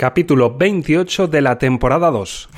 Capítulo 28 de la temporada 2.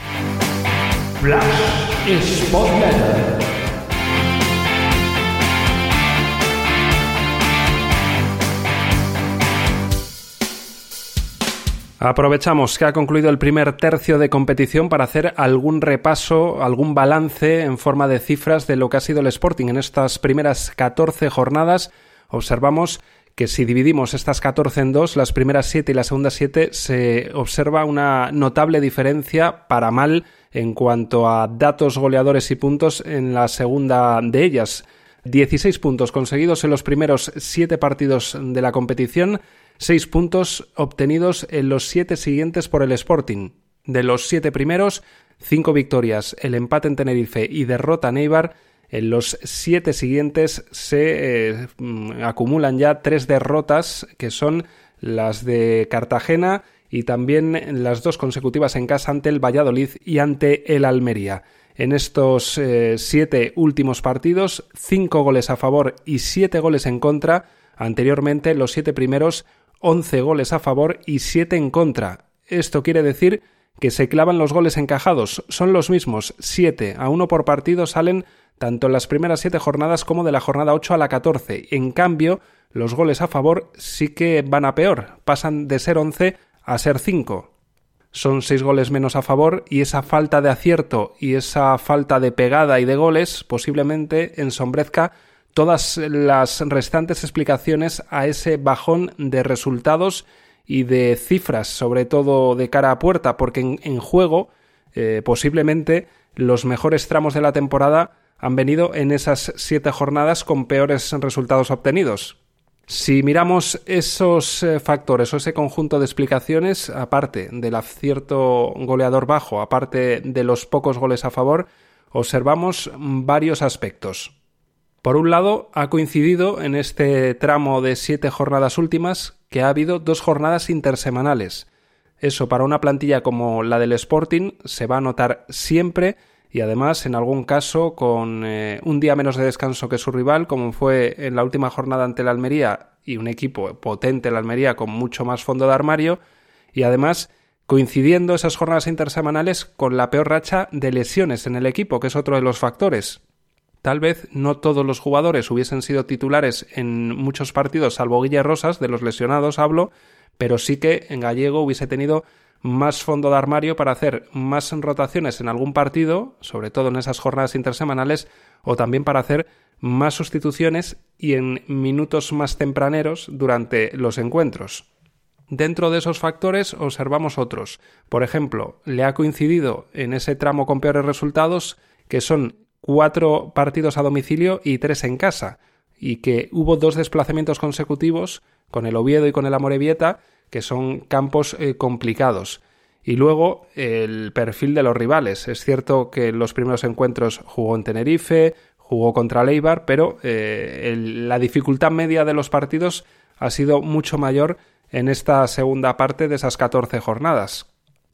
Aprovechamos que ha concluido el primer tercio de competición para hacer algún repaso, algún balance en forma de cifras de lo que ha sido el Sporting en estas primeras 14 jornadas. Observamos que si dividimos estas 14 en dos, las primeras 7 y las segundas 7, se observa una notable diferencia para mal en cuanto a datos goleadores y puntos en la segunda de ellas. 16 puntos conseguidos en los primeros 7 partidos de la competición, 6 puntos obtenidos en los 7 siguientes por el Sporting. De los 7 primeros, 5 victorias, el empate en Tenerife y derrota en Eibar, en los siete siguientes se eh, mm, acumulan ya tres derrotas que son las de Cartagena y también las dos consecutivas en casa ante el Valladolid y ante el Almería. En estos eh, siete últimos partidos, cinco goles a favor y siete goles en contra. Anteriormente, los siete primeros, once goles a favor y siete en contra. Esto quiere decir que se clavan los goles encajados. Son los mismos, siete a uno por partido salen tanto en las primeras siete jornadas como de la jornada 8 a la 14. En cambio, los goles a favor sí que van a peor, pasan de ser 11 a ser 5. Son seis goles menos a favor y esa falta de acierto y esa falta de pegada y de goles posiblemente ensombrezca todas las restantes explicaciones a ese bajón de resultados y de cifras, sobre todo de cara a puerta, porque en, juego eh, posiblemente los mejores tramos de la temporada han venido en esas siete jornadas con peores resultados obtenidos. Si miramos esos eh, factores o ese conjunto de explicaciones, aparte del acierto goleador bajo, aparte de los pocos goles a favor, observamos varios aspectos. Por un lado, ha coincidido en este tramo de siete jornadas últimas que ha habido dos jornadas intersemanales. Eso para una plantilla como la del Sporting se va a notar siempre y además en algún caso con eh, un día menos de descanso que su rival, como fue en la última jornada ante la Almería y un equipo potente la Almería con mucho más fondo de armario y además coincidiendo esas jornadas intersemanales con la peor racha de lesiones en el equipo, que es otro de los factores. Tal vez no todos los jugadores hubiesen sido titulares en muchos partidos, salvo Guille Rosas, de los lesionados hablo, pero sí que en Gallego hubiese tenido más fondo de armario para hacer más rotaciones en algún partido, sobre todo en esas jornadas intersemanales, o también para hacer más sustituciones y en minutos más tempraneros durante los encuentros. Dentro de esos factores observamos otros. Por ejemplo, le ha coincidido en ese tramo con peores resultados que son cuatro partidos a domicilio y tres en casa, y que hubo dos desplazamientos consecutivos con el Oviedo y con el Amorebieta que son campos eh, complicados. Y luego el perfil de los rivales. Es cierto que en los primeros encuentros jugó en Tenerife, jugó contra Leibar, pero eh, la dificultad media de los partidos ha sido mucho mayor en esta segunda parte de esas 14 jornadas.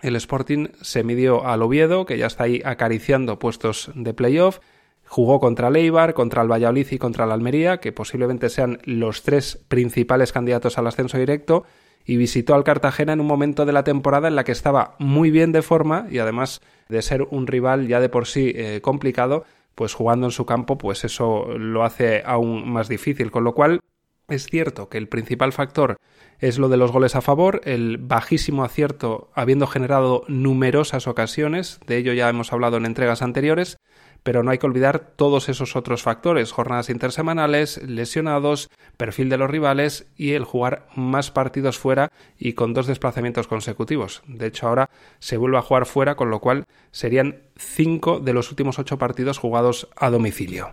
El Sporting se midió al Oviedo, que ya está ahí acariciando puestos de playoff, jugó contra Leibar, contra el Valladolid y contra la Almería, que posiblemente sean los tres principales candidatos al ascenso directo, y visitó al Cartagena en un momento de la temporada en la que estaba muy bien de forma y además de ser un rival ya de por sí eh, complicado, pues jugando en su campo, pues eso lo hace aún más difícil, con lo cual es cierto que el principal factor es lo de los goles a favor, el bajísimo acierto habiendo generado numerosas ocasiones, de ello ya hemos hablado en entregas anteriores, pero no hay que olvidar todos esos otros factores, jornadas intersemanales, lesionados, perfil de los rivales y el jugar más partidos fuera y con dos desplazamientos consecutivos. De hecho, ahora se vuelve a jugar fuera, con lo cual serían cinco de los últimos ocho partidos jugados a domicilio.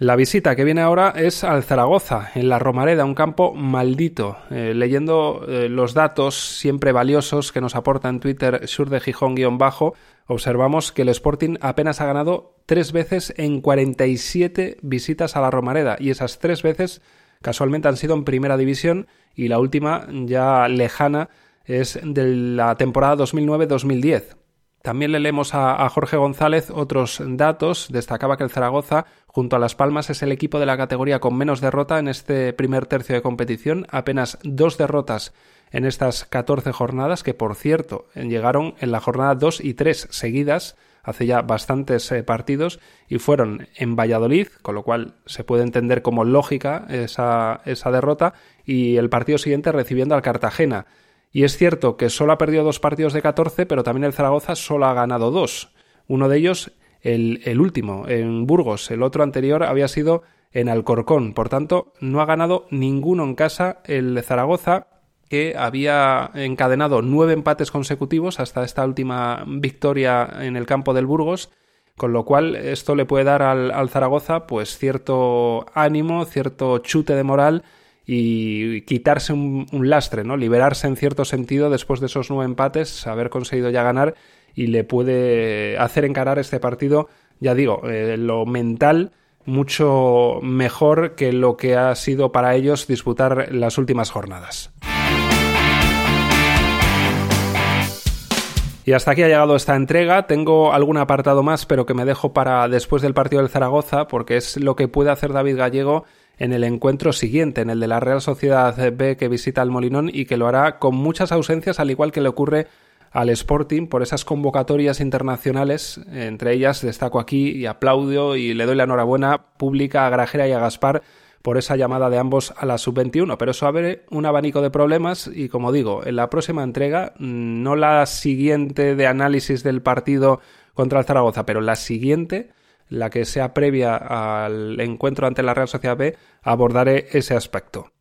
La visita que viene ahora es al Zaragoza, en la Romareda, un campo maldito. Eh, leyendo eh, los datos siempre valiosos que nos aporta en Twitter Sur de Gijón-bajo, observamos que el Sporting apenas ha ganado tres veces en 47 visitas a la Romareda y esas tres veces casualmente han sido en primera división y la última ya lejana es de la temporada 2009-2010. También le leemos a, Jorge González otros datos. Destacaba que el Zaragoza, junto a Las Palmas, es el equipo de la categoría con menos derrota en este primer tercio de competición. Apenas dos derrotas en estas 14 jornadas, que por cierto llegaron en la jornada 2 y 3 seguidas, hace ya bastantes eh, partidos, y fueron en Valladolid, con lo cual se puede entender como lógica esa, esa derrota, y el partido siguiente recibiendo al Cartagena. Y es cierto que solo ha perdido dos partidos de 14, pero también el Zaragoza solo ha ganado dos. Uno de ellos, el, último, en Burgos. El otro anterior había sido en Alcorcón. Por tanto, no ha ganado ninguno en casa el Zaragoza, que había encadenado nueve empates consecutivos hasta esta última victoria en el campo del Burgos, con lo cual esto le puede dar al, al Zaragoza pues cierto ánimo, cierto chute de moral y quitarse un, lastre, ¿no? Liberarse en cierto sentido después de esos nueve empates, haber conseguido ya ganar y le puede hacer encarar este partido, ya digo, eh, lo mental mucho mejor que lo que ha sido para ellos disputar las últimas jornadas. Y hasta aquí ha llegado esta entrega. Tengo algún apartado más, pero que me dejo para después del partido del Zaragoza, porque es lo que puede hacer David Gallego en el encuentro siguiente, en el de la Real Sociedad B que visita el Molinón y que lo hará con muchas ausencias, al igual que le ocurre al Sporting por esas convocatorias internacionales. Entre ellas destaco aquí y aplaudo y le doy la enhorabuena pública a Grajera y a Gaspar por esa llamada de ambos a la sub-21. Pero eso abre un abanico de problemas y, como digo, en la próxima entrega, no la siguiente de análisis del partido contra el Zaragoza, pero la siguiente la que sea previa al encuentro ante la Real Sociedad B, abordaré ese aspecto.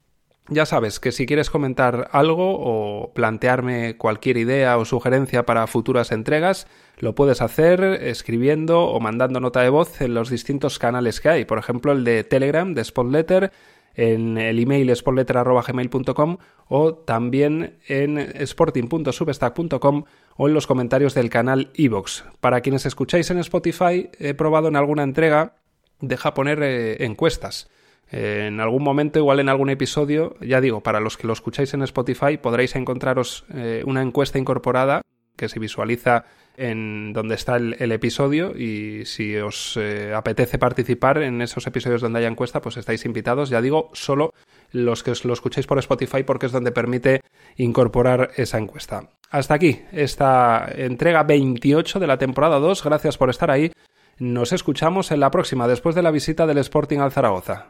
Ya sabes que si quieres comentar algo o plantearme cualquier idea o sugerencia para futuras entregas, lo puedes hacer escribiendo o mandando nota de voz en los distintos canales que hay. Por ejemplo, el de Telegram, de Spotletter, en el email spotletter.gmail.com o también en sporting.substack.com o en los comentarios del canal iVoox. Para quienes escucháis en Spotify, he probado en alguna entrega, deja poner eh, encuestas. en algún momento, igual en algún episodio, ya digo, para los que lo escucháis en Spotify, podréis encontraros eh, una encuesta incorporada que se visualiza en donde está el, episodio y si os eh, apetece participar en esos episodios donde haya encuesta, pues estáis invitados. Ya digo, solo los que os lo escuchéis por Spotify porque es donde permite incorporar esa encuesta. Hasta aquí esta entrega 28 de la temporada 2. Gracias por estar ahí. Nos escuchamos en la próxima, después de la visita del Sporting al Zaragoza.